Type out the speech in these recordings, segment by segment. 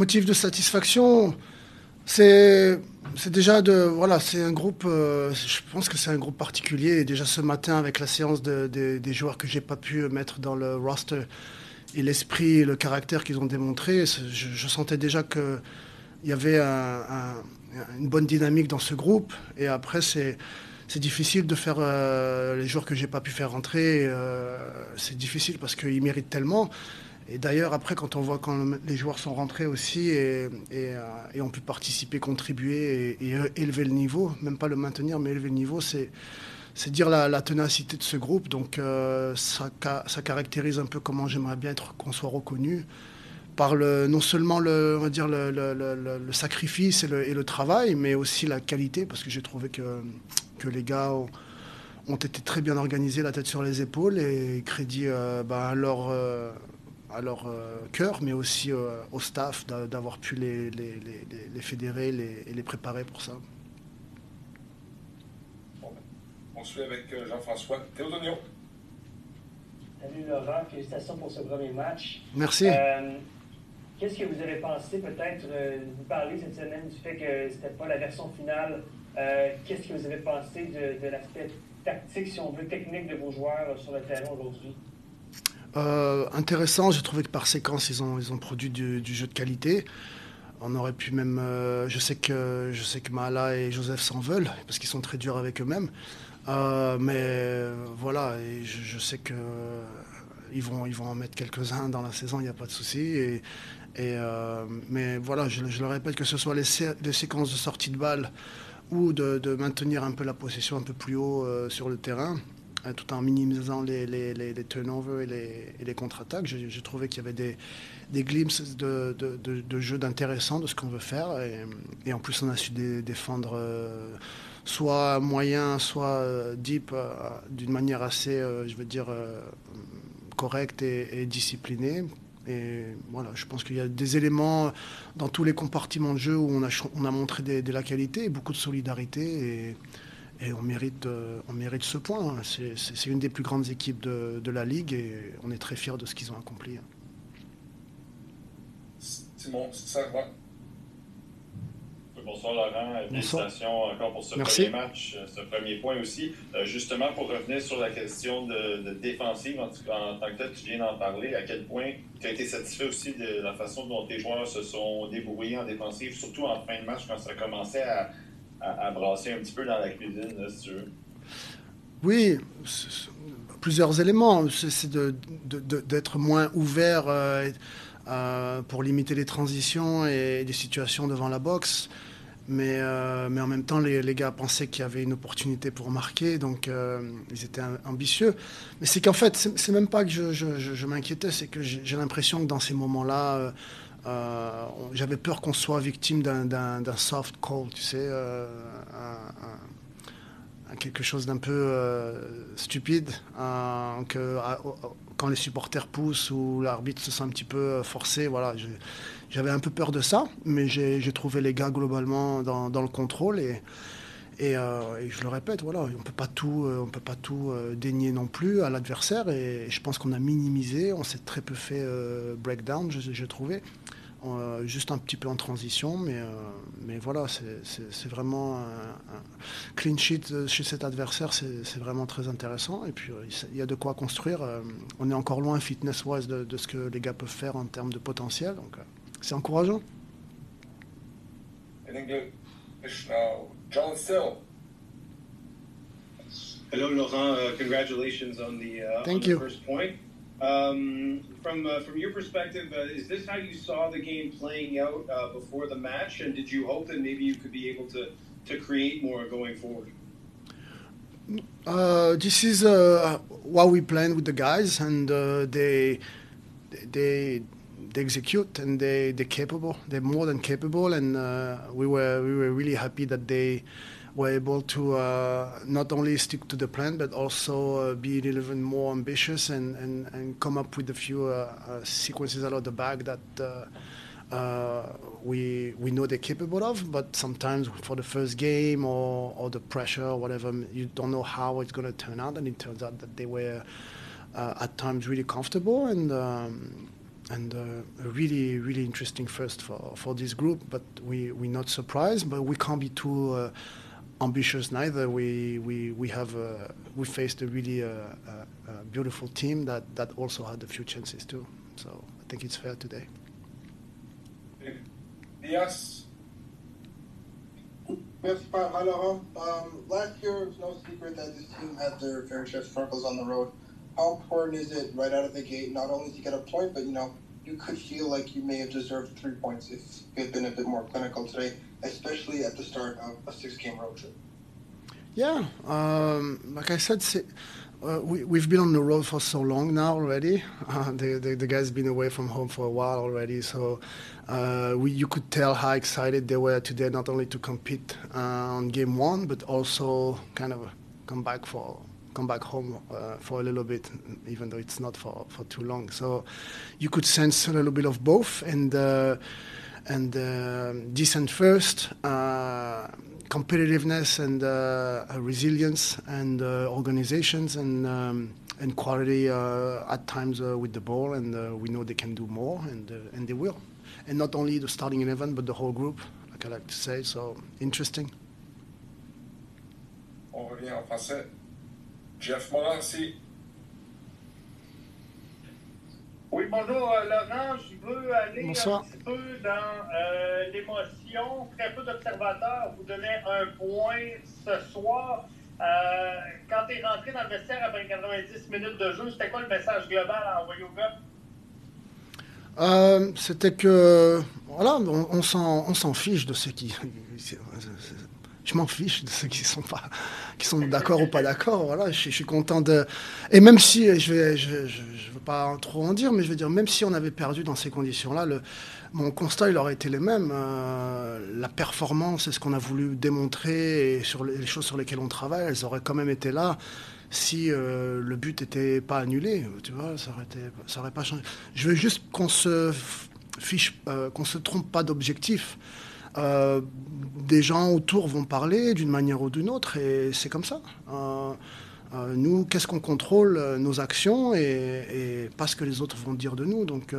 motif de satisfaction, c'est déjà de voilà, c'est un groupe. Euh, je pense que c'est un groupe particulier. Déjà ce matin avec la séance de, des joueurs que j'ai pas pu mettre dans le roster et l'esprit, et le caractère qu'ils ont démontré, je, sentais déjà que il y avait une bonne dynamique dans ce groupe. Et après c'est c'est difficile de faire euh, les joueurs que j'ai pas pu faire rentrer. Euh, c'est difficile parce qu'ils méritent tellement. Et d'ailleurs, après, quand on voit quand les joueurs sont rentrés aussi et, euh, ont pu participer, contribuer et, élever le niveau, même pas le maintenir, mais élever le niveau, c'est dire la, ténacité de ce groupe. Donc euh, ça, caractérise un peu comment j'aimerais bien être qu'on soit reconnu par le, non seulement le, sacrifice et, le, travail, mais aussi la qualité, parce que j'ai trouvé que, les gars ont, été très bien organisés, la tête sur les épaules, et crédit euh, à leur, à leur euh, cœur, mais aussi euh, au staff d'avoir pu les, les, les, les fédérer et les préparer pour ça. on suit avec euh, Jean-François Théodonio. Salut Laurent, félicitations pour ce premier match. Merci. Qu'est-ce que vous avez pensé peut-être, vous parlez cette semaine du fait que ce n'était pas la version finale? Qu'est-ce que vous avez pensé de, de l'aspect tactique, si on veut, technique de vos joueurs sur le terrain aujourd'hui? Euh, intéressant, j'ai trouvé que par séquence, ils ont, ils ont produit du, jeu de qualité. On aurait pu même. Euh, je sais que je sais que Mahala et Joseph s'en veulent parce qu'ils sont très durs avec eux-mêmes. Euh, mais voilà, je, sais que ils vont ils vont en mettre quelques-uns dans la saison, il n'y a pas de souci. Et, mais voilà, je, le répète que ce soit les, les, séquences de sortie de balle ou de, de, maintenir un peu la possession un peu plus haut sur le terrain. Euh, tout en minimisant les, turnovers et les, contre-attaques. J'ai trouvé qu'il y avait des, glimpses de, de, de, jeu d'intéressant de ce qu'on veut faire. Et, en plus, on a su défendre euh, soit moyen, soit euh, deep d'une manière assez, je veux dire, correcte et, disciplinée. Et voilà, je pense qu'il y a des éléments dans tous les compartiments de jeu où on a, on a montré de la qualité et beaucoup de solidarité. Et on mérite, on mérite ce point. C'est une des plus grandes équipes de, de, la Ligue et on est très fiers de ce qu'ils ont accompli. Simon, ça va? Bonsoir Laurent, félicitations encore pour ce premier match, ce premier point aussi. Euh, justement, pour revenir sur la question de, défensive, en, en, tant que tel, tu viens d'en parler, à quel point tu as été satisfait aussi de la façon dont tes joueurs se sont débrouillés en défensive, surtout en fin de match quand ça commençait à, à, brasser un petit peu dans la cuisine, là, si tu veux. Oui, plusieurs éléments. C'est d'être moins ouvert euh, euh, pour limiter les transitions et les situations devant la boxe. Mais, euh, mais en même temps, les, les gars pensaient qu'il y avait une opportunité pour marquer, donc ils étaient ambitieux. Mais c'est qu'en fait, c'est même pas que je, je, je m'inquiétais, c'est que j'ai l'impression que dans ces moments-là, euh, j'avais peur qu'on soit victime d'un soft call, tu sais, euh, quelque chose d'un peu euh, stupide, que, quand les supporters poussent ou l'arbitre se sent un petit peu forcé, voilà. J'avais un peu peur de ça, mais j'ai trouvé les gars globalement dans, le contrôle et, et, je le répète, voilà, on peut pas tout, on peut pas tout dénier non plus à l'adversaire. Et, je pense qu'on a minimisé, on s'est très peu fait breakdown, j'ai trouvé. Euh, juste un petit peu en transition, mais, euh, mais voilà, c'est vraiment un, clean sheet chez cet adversaire, c'est vraiment très intéressant. Et puis, euh, il y a de quoi construire. on est encore loin, fitness-wise, de, ce que les gars peuvent faire en termes de potentiel, donc c'est encourageant. John Still. Hello, Laurent. Uh, congratulations on the, uh, Thank you. first point. Um, from uh, from your perspective, uh, is this how you saw the game playing out uh, before the match, and did you hope that maybe you could be able to to create more going forward? Uh, this is uh, what we plan with the guys, and uh, they they they execute and they they're capable. They're more than capable, and we were we were really happy that they were able to uh, not only stick to the plan but also uh, be even more ambitious and, and, and come up with a few uh, uh sequences out of the bag that uh, uh, we we know they're capable of. But sometimes for the first game or, or the pressure or whatever, you don't know how it's going to turn out, and it turns out that they were at times really comfortable and. Um, and uh, a really really interesting first for, for this group. But we we're not surprised, but we can't be too uh, ambitious neither. We we we have uh, we faced a really uh, uh, beautiful team that that also had a few chances too. So I think it's fair today. Yes. Yes, Laurent. Um, last year, it was no secret that this team had their fair share of struggles on the road. How important is it right out of the gate, not only to get a point, but you know, you could feel like you may have deserved three points if you had been a bit more clinical today, especially at the start of a six-game road trip. Yeah, um, like I said, uh, we, have been on the road for so long now already. Uh, the, the, the, guys been away from home for a while already, so uh, we, you could tell how excited they were today, not only to compete uh, on game one, but also kind of come back for come back home uh, for a little bit, even though it's not for, for too long. So you could sense a little bit of both, and uh, and decent first competitiveness and uh, resilience and uh, organizations and um, and quality uh, at times uh, with the ball and uh, we know they can do more and uh, and they will and not only the starting eleven but the whole group like I like to say so interesting. On revient en français. Jeff Morancy Oui, bonjour euh, Laurent. Je veux aller Bonsoir. un petit peu dans euh, l'émotion. Très peu d'observateurs vous donnaient un point ce soir. Euh, quand tu es rentré dans le vestiaire après 90 minutes de jeu, c'était quoi le message global à envoyer au gars? Euh, c'était que voilà, on, on s'en fiche de ce qui je m'en fiche de ceux qui sont pas, qui sont d'accord ou pas d'accord. Voilà, je, suis content de. Et même si je vais, je, veux pas trop en dire, mais je veux dire, même si on avait perdu dans ces conditions-là, mon constat il aurait été le même. Euh, la performance et ce qu'on a voulu démontrer et sur les, choses sur lesquelles on travaille, elles auraient quand même été là si euh, le but n'était pas annulé. Tu vois, ça aurait pas changé. Je veux juste qu'on se fiche, euh, qu'on se trompe pas d'objectif. Euh, des gens autour vont parler d'une manière ou d'une autre, et c'est comme ça. Euh, euh, nous, qu'est-ce qu'on contrôle Nos actions et, pas ce que les autres vont dire de nous. Donc,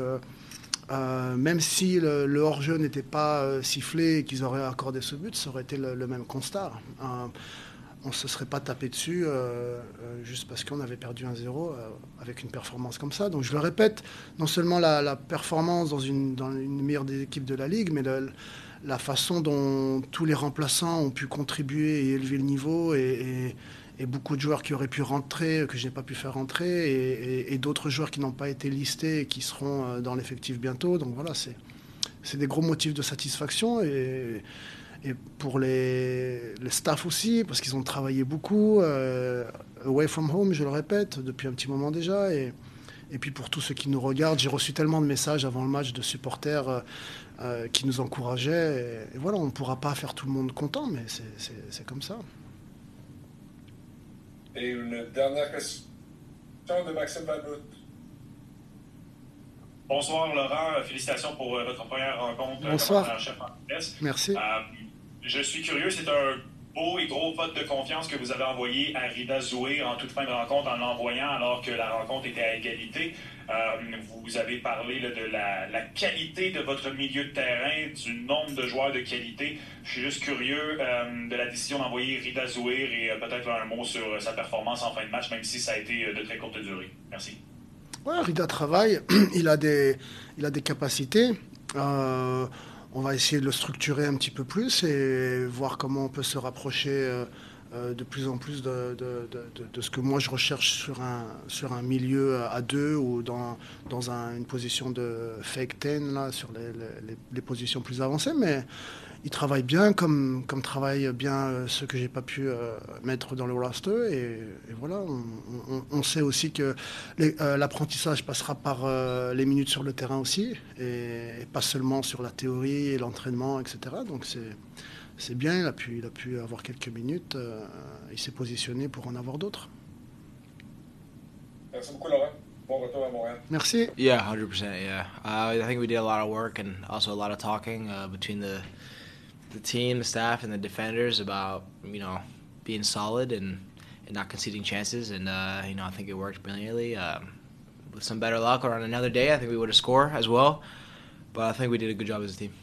même si le, hors-jeu n'était pas sifflé et qu'ils auraient accordé ce but, ça aurait été le, même constat. on ne se serait pas tapé dessus juste parce qu'on avait perdu un 0 avec une performance comme ça. Donc je le répète, non seulement la, performance dans une, dans une meilleure des équipes de la Ligue, mais le, la façon dont tous les remplaçants ont pu contribuer et élever le niveau et, beaucoup de joueurs qui auraient pu rentrer, que je n'ai pas pu faire rentrer, et, d'autres joueurs qui n'ont pas été listés et qui seront euh, dans l'effectif bientôt. Donc voilà, c'est des gros motifs de satisfaction et, pour les, staff aussi, parce qu'ils ont travaillé beaucoup, euh, away from home, je le répète, depuis un petit moment déjà. Et, et puis pour tous ceux qui nous regardent, j'ai reçu tellement de messages avant le match de supporters euh, euh, qui nous encourageaient. Et, voilà, on ne pourra pas faire tout le monde content, mais c'est comme ça. Et une dernière question de Maxime Valbout. Bonsoir Laurent, félicitations pour euh, votre première rencontre. Bonsoir. Merci. je suis curieux, c'est un beau et gros vote de confiance que vous avez envoyé à Rida Zoué en toute fin de rencontre en l'envoyant alors que la rencontre était à égalité. Euh, vous avez parlé de la, qualité de votre milieu de terrain, du nombre de joueurs de qualité. Je suis juste curieux euh, de la décision d'envoyer Rida Zouir et euh, peut-être un mot sur sa performance en fin de match, même si ça a été de très courte durée. Merci. Ouais, Rida travaille, il a des, il a des capacités on va essayer de le structurer un petit peu plus et voir comment on peut se rapprocher euh, euh, de plus en plus de, ce que moi je recherche sur un, milieu à deux ou dans, une position de fake ten, là, sur les, positions plus avancées. Il travaille bien comme, comme travaillent bien euh, ceux que j'ai pas pu euh, mettre dans le roster. Et, voilà, on, sait aussi que euh, l'apprentissage passera par les minutes sur le terrain aussi, et, pas seulement sur la théorie et l'entraînement, etc. Donc c'est bien, il a, pu, il a pu avoir quelques minutes, il s'est positionné pour en avoir d'autres. Merci beaucoup Laurent. Bon retour à Montréal. Merci. Yeah, 100%. Yeah. Uh, I think we did a lot of work and also a lot of talking uh, between the the team, the staff, and the defenders about you know being solid and, and not conceding chances. And uh, you know I think it worked brilliantly. Um, with some better luck or on another day, I think we would have scored as well. But I think we did a good job as a team.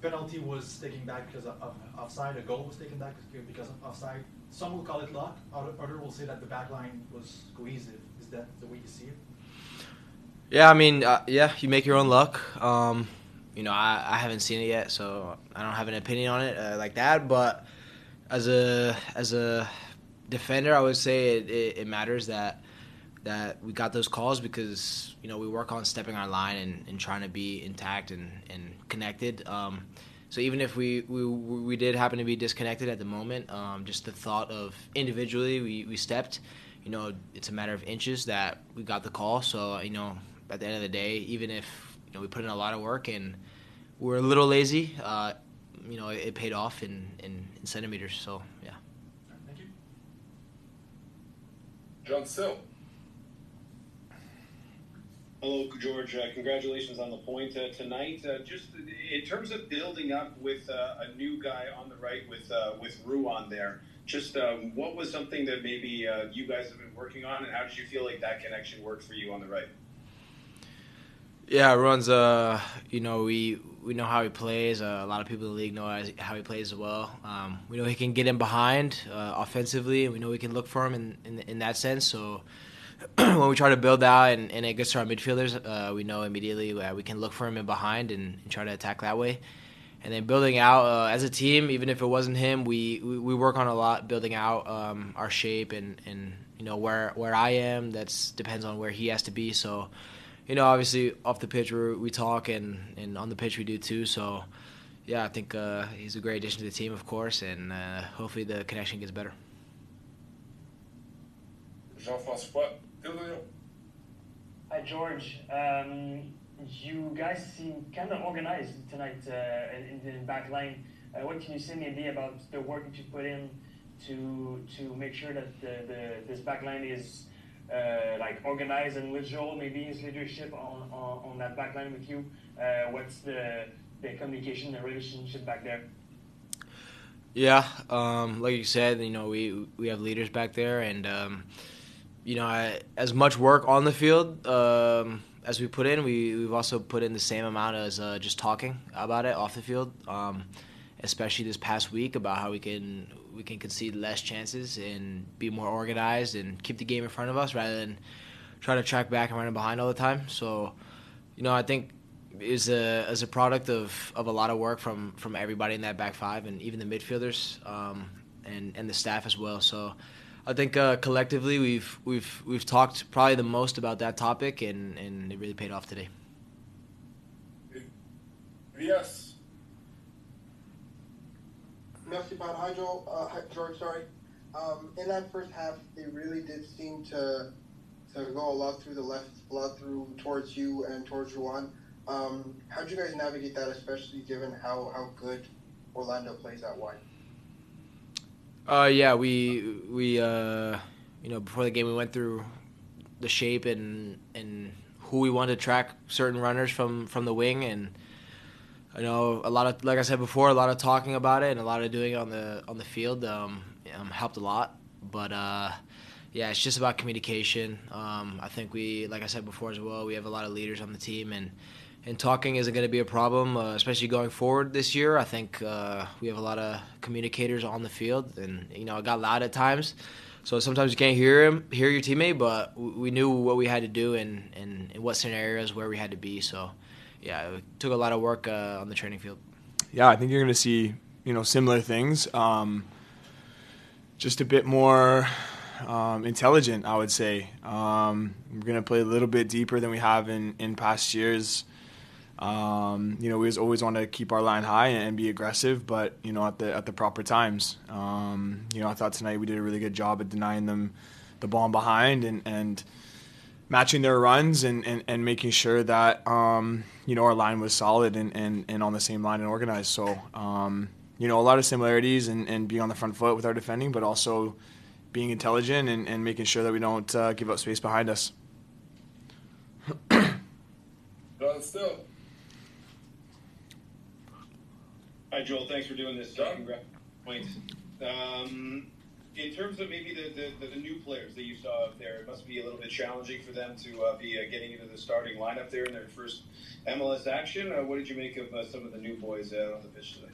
Penalty was taken back because of, of offside. A goal was taken back because of offside. Some will call it luck. Other, other will say that the back line was cohesive. Is that the way you see it? Yeah, I mean, uh, yeah, you make your own luck. Um, you know, I, I haven't seen it yet, so I don't have an opinion on it uh, like that. But as a as a defender, I would say it, it, it, matters that that we got those calls because you know we work on stepping our line and, and trying to be intact and, and connected. Um, so even if we, we we did happen to be disconnected at the moment, um, just the thought of individually we, we stepped, you know, it's a matter of inches that we got the call. So you know, at the end of the day, even if know we put in a lot of work and we're a little lazy, uh, you know, it, it, paid off in, in, in centimeters. So yeah. Thank you. John Still. Hello, George. Uh, congratulations on the point uh, tonight. Uh, just in terms of building up with uh, a new guy on the right with uh, with Ruan there, just um, what was something that maybe uh, you guys have been working on, and how did you feel like that connection worked for you on the right? Yeah, Ruan's uh, you know, we we know how he plays. Uh, a lot of people in the league know how he plays as well. Um, we know he can get in behind uh, offensively, and we know we can look for him in in, in that sense. So when we try to build out and, and it gets to our midfielders, uh, we know immediately we can look for him in behind and, and try to attack that way. And then building out uh, as a team, even if it wasn't him, we, we, we work on a lot building out um, our shape and, and you know where where I am. That's depends on where he has to be. So you know, obviously off the pitch we we talk and, and on the pitch we do too. So yeah, I think uh, he's a great addition to the team, of course, and uh, hopefully the connection gets better. Jean-François Hi, George. Um, you guys seem kind of organized tonight uh, in, in the back line. Uh, what can you say maybe about the work that you put in to to make sure that the, the this back line is uh, like organized and with Joel, maybe his leadership on, on, on that back line with you? Uh, what's the, the communication, the relationship back there? Yeah, um, like you said, you know, we we have leaders back there, and um, you know, I, as much work on the field um, as we put in, we, we've also put in the same amount as uh, just talking about it off the field. Especially this past week about how we can we can concede less chances and be more organized and keep the game in front of us rather than try to track back and run behind all the time. So, you know, I think is a as a product of, of a lot of work from, from everybody in that back five and even the midfielders um, and and the staff as well. So I think uh, collectively we've we've we've talked probably the most about that topic, and, and it really paid off today. Yes. Pat. Hi, Joel. Uh, George. Sorry. Um, in that first half, they really did seem to to go a lot through the left, a lot through towards you and towards Ruan. Um, how did you guys navigate that, especially given how, how good Orlando plays out wide? Uh, yeah, we we uh, you know before the game we went through the shape and and who we wanted to track certain runners from from the wing and I know a lot of like I said before a lot of talking about it and a lot of doing it on the on the field um, um helped a lot but uh, yeah it's just about communication um, I think we like I said before as well we have a lot of leaders on the team and and talking isn't going to be a problem, uh, especially going forward this year. I think uh, we have a lot of communicators on the field, and you know, it got loud at times. So sometimes you can't hear him, hear your teammate, but we knew what we had to do and and in what scenarios where we had to be. So, yeah, it took a lot of work uh, on the training field. Yeah, I think you're going to see you know similar things, um, just a bit more um, intelligent, I would say. Um, we're going to play a little bit deeper than we have in in past years. Um, you know, we always want to keep our line high and be aggressive, but you know, at the at the proper times. Um, you know, I thought tonight we did a really good job at denying them the ball behind and and matching their runs and, and, and making sure that um, you know our line was solid and, and, and on the same line and organized. So um, you know, a lot of similarities and, and being on the front foot with our defending, but also being intelligent and, and making sure that we don't uh, give up space behind us. still. Hi, Joel. Thanks for doing this. Points. Um, in terms of maybe the, the, the, new players that you saw up there, it must be a little bit challenging for them to uh, be uh, getting into the starting lineup there in their first MLS action. Uh, what did you make of uh, some of the new boys on the pitch today?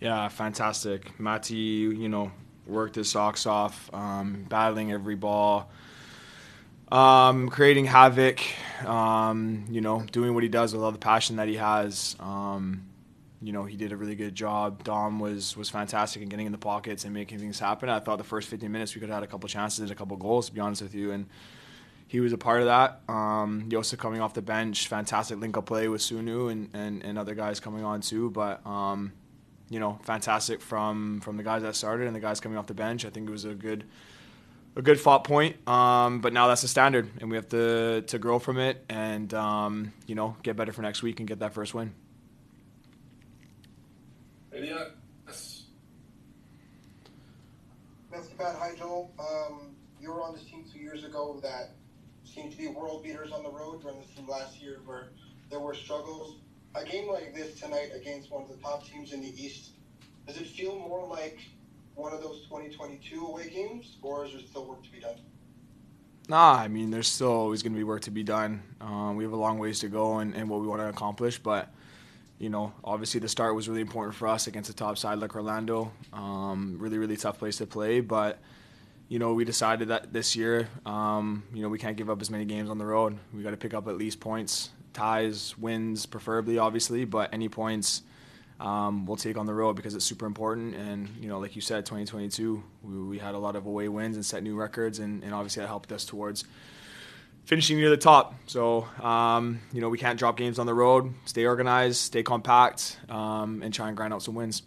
Yeah, fantastic. Mati, you know, worked his socks off, um, battling every ball, um, creating havoc, um, you know, doing what he does with all the passion that he has. Um, you know, he did a really good job. Dom was was fantastic in getting in the pockets and making things happen. I thought the first 15 minutes we could have had a couple chances and a couple goals, to be honest with you. And he was a part of that. Um, Yosa coming off the bench, fantastic link up play with Sunu and, and, and other guys coming on too. But um, you know, fantastic from from the guys that started and the guys coming off the bench. I think it was a good a good fought point. Um, but now that's the standard, and we have to to grow from it and um, you know get better for next week and get that first win. Elias. That's bad. Hi, Joel. Um, you were on this team two years ago that seemed to be world beaters on the road during this team last year where there were struggles. A game like this tonight against one of the top teams in the East, does it feel more like one of those 2022 away games, or is there still work to be done? Nah, I mean, there's still always going to be work to be done. Um, we have a long ways to go and, and what we want to accomplish, but you know, obviously the start was really important for us against a top side like Orlando. Um, really, really tough place to play, but you know, we decided that this year, um, you know, we can't give up as many games on the road. We got to pick up at least points, ties, wins, preferably, obviously, but any points um, we'll take on the road because it's super important. And you know, like you said, 2022, we, we had a lot of away wins and set new records, and, and obviously that helped us towards finishing near the top. So, um, you know, we can't drop games on the road, stay organized, stay compact, um, and try and grind out some wins.